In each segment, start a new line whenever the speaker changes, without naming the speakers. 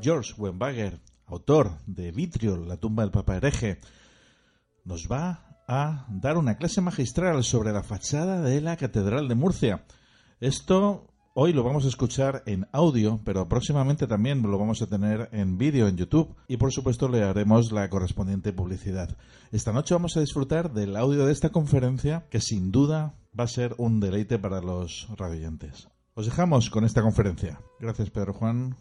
George Wembager, autor de Vitriol, la tumba del Papa hereje, nos va a dar una clase magistral sobre la fachada de la Catedral de Murcia. Esto hoy lo vamos a escuchar en audio, pero próximamente también lo vamos a tener en vídeo en YouTube y por supuesto le haremos la correspondiente publicidad. Esta noche vamos a disfrutar del audio de esta conferencia que sin duda va a ser un deleite para los radioyentes. Os dejamos con esta conferencia. Gracias Pedro Juan.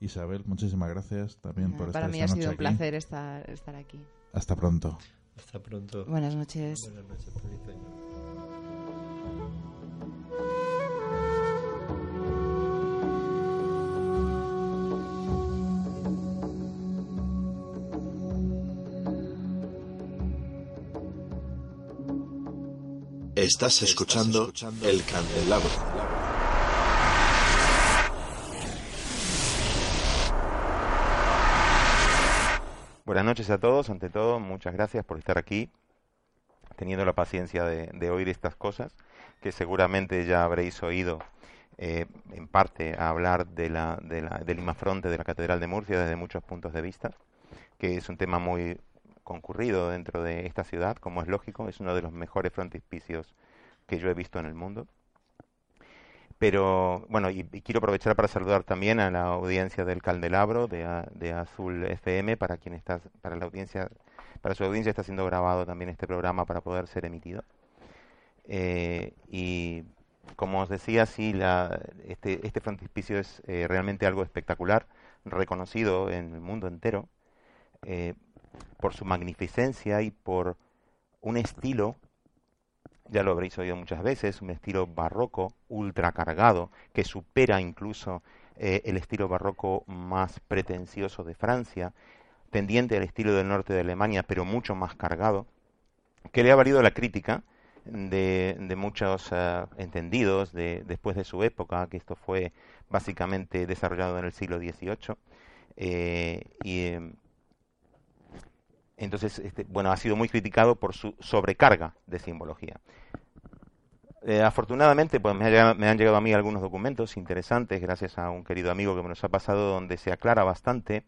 Isabel, muchísimas gracias también por estar
Para mí
esta
ha sido un
aquí.
placer estar, estar aquí.
Hasta pronto.
Hasta pronto.
Buenas noches.
Buenas noches, feliz año.
Estás escuchando El Candelabro.
Buenas noches a todos. Ante todo, muchas gracias por estar aquí, teniendo la paciencia de, oír estas cosas, que seguramente ya habréis oído eh, en parte a hablar de la, de la- del imafronte de la Catedral de Murcia desde muchos puntos de vista, que es un tema muy concurrido dentro de esta ciudad, como es lógico, es uno de los mejores frontispicios que yo he visto en el mundo. Pero bueno, y, quiero aprovechar para saludar también a la audiencia del Candelabro de, de Azul FM, para quien está, para la audiencia, para su audiencia está siendo grabado también este programa para poder ser emitido. Eh, y como os decía, sí, la, este, este frontispicio es eh, realmente algo espectacular, reconocido en el mundo entero, eh, por su magnificencia y por un estilo ya lo habréis oído muchas veces, un estilo barroco ultracargado que supera incluso eh, el estilo barroco más pretencioso de Francia, tendiente al estilo del norte de Alemania, pero mucho más cargado, que le ha valido la crítica de, de muchos eh, entendidos de, después de su época, que esto fue básicamente desarrollado en el siglo XVIII. eh, y eh, entonces, este, bueno, ha sido muy criticado por su sobrecarga de simbología. Eh, afortunadamente, pues me, ha me han llegado a mí algunos documentos interesantes, gracias a un querido amigo que me los ha pasado, donde se aclara bastante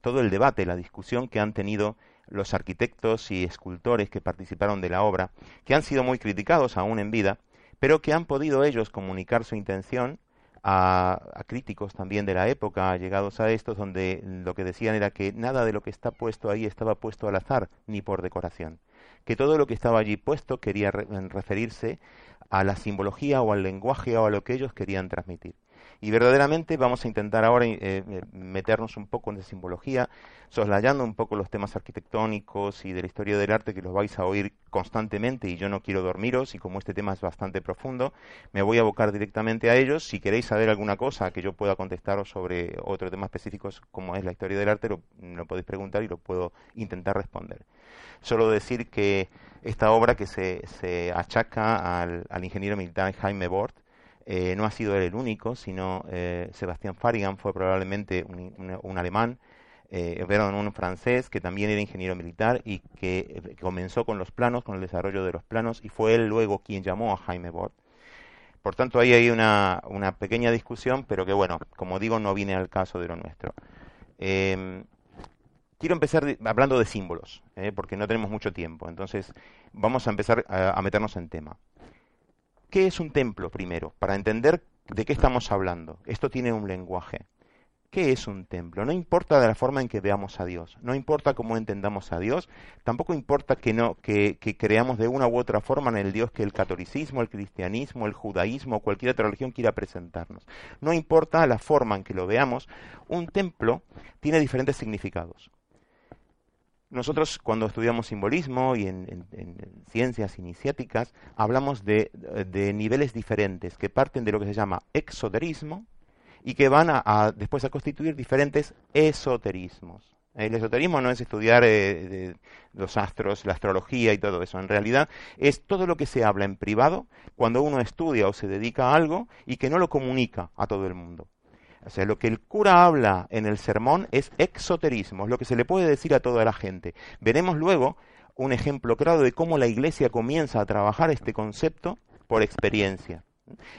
todo el debate, la discusión que han tenido los arquitectos y escultores que participaron de la obra, que han sido muy criticados aún en vida, pero que han podido ellos comunicar su intención a, críticos también de la época, llegados a estos, donde lo que decían era que nada de lo que está puesto ahí estaba puesto al azar, ni por decoración, que todo lo que estaba allí puesto quería re- referirse a la simbología o al lenguaje o a lo que ellos querían transmitir. Y verdaderamente vamos a intentar ahora eh, eh, meternos un poco en esa simbología, soslayando un poco los temas arquitectónicos y de la historia del arte que los vais a oír constantemente y yo no quiero dormiros y como este tema es bastante profundo, me voy a abocar directamente a ellos. Si queréis saber alguna cosa que yo pueda contestaros sobre otro tema específico como es la historia del arte, lo, lo podéis preguntar y lo puedo intentar responder. Solo decir que esta obra que se, se achaca al, al ingeniero militar Jaime Bort, eh, no ha sido él el único, sino eh, Sebastián Farigan fue probablemente un, alemán, eh, un francés que también era ingeniero militar y que comenzó con los planos, con el desarrollo de los planos, y fue él luego quien llamó a Jaime Bort. Por tanto, ahí hay una, una pequeña discusión, pero que bueno, como digo, no viene al caso de lo nuestro. Em, quiero empezar hablando de símbolos, porque no tenemos mucho tiempo. Entonces, vamos a empezar a, a meternos en tema. ¿Qué es un templo primero? Para entender de qué estamos hablando. Esto tiene un lenguaje. ¿Qué es un templo? No importa de la forma en que veamos a Dios, no importa cómo entendamos a Dios, tampoco importa que no que, que creamos de una u otra forma en el Dios que el catolicismo, el cristianismo, el judaísmo o cualquier otra religión quiera presentarnos. No importa la forma en que lo veamos, un templo tiene diferentes significados. Nosotros cuando estudiamos simbolismo y en, en- en ciencias iniciáticas hablamos de, de niveles diferentes que parten de lo que se llama exoterismo y que van a, después a constituir diferentes esoterismos. El esoterismo no es estudiar eh, los astros, la astrología y todo eso. En realidad es todo lo que se habla en privado cuando uno estudia o se dedica a algo y que no lo comunica a todo el mundo. O sea, lo que el cura habla en el sermón es exoterismo, es lo que se le puede decir a toda la gente. Veremos luego un ejemplo claro de cómo la Iglesia comienza a trabajar este concepto por experiencia,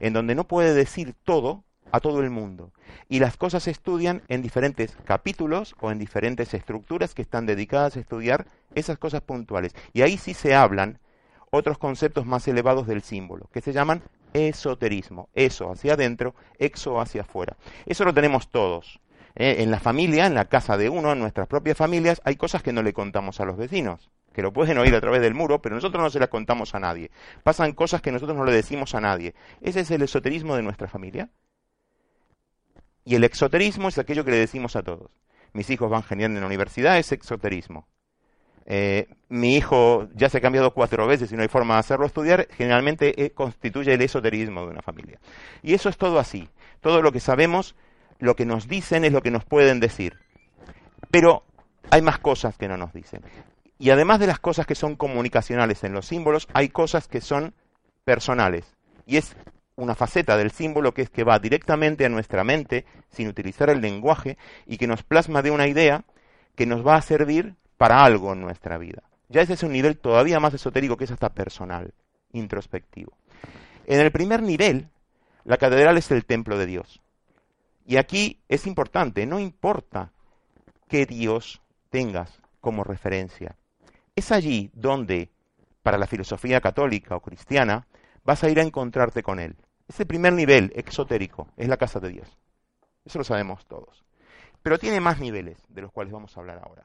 en donde no puede decir todo a todo el mundo. Y las cosas se estudian en diferentes capítulos o en diferentes estructuras que están dedicadas a estudiar esas cosas puntuales. Y ahí sí se hablan otros conceptos más elevados del símbolo, que se llaman esoterismo. Eso hacia adentro, exo hacia afuera. Eso lo tenemos todos. ¿eh? En la familia, en la casa de uno, en nuestras propias familias, hay cosas que no le contamos a los vecinos, que lo pueden oír a través del muro, pero nosotros no se las contamos a nadie. Pasan cosas que nosotros no le decimos a nadie. Ese es el esoterismo de nuestra familia. Y el exoterismo es aquello que le decimos a todos. Mis hijos van genial en la universidad, es exoterismo. Eh, mi hijo ya se ha cambiado cuatro veces y no hay forma de hacerlo estudiar, generalmente eh, constituye el esoterismo de una familia. Y eso es todo así. Todo lo que sabemos, lo que nos dicen es lo que nos pueden decir. Pero hay más cosas que no nos dicen. Y además de las cosas que son comunicacionales en los símbolos, hay cosas que son personales. Y es una faceta del símbolo que es que va directamente a nuestra mente, sin utilizar el lenguaje, y que nos plasma de una idea que nos va a servir para algo en nuestra vida. Ya ese es un nivel todavía más esotérico que es hasta personal, introspectivo. En el primer nivel, la catedral es el templo de Dios. Y aquí es importante, no importa qué Dios tengas como referencia. Es allí donde, para la filosofía católica o cristiana, vas a ir a encontrarte con Él. Ese primer nivel exotérico es la casa de Dios. Eso lo sabemos todos. Pero tiene más niveles de los cuales vamos a hablar ahora.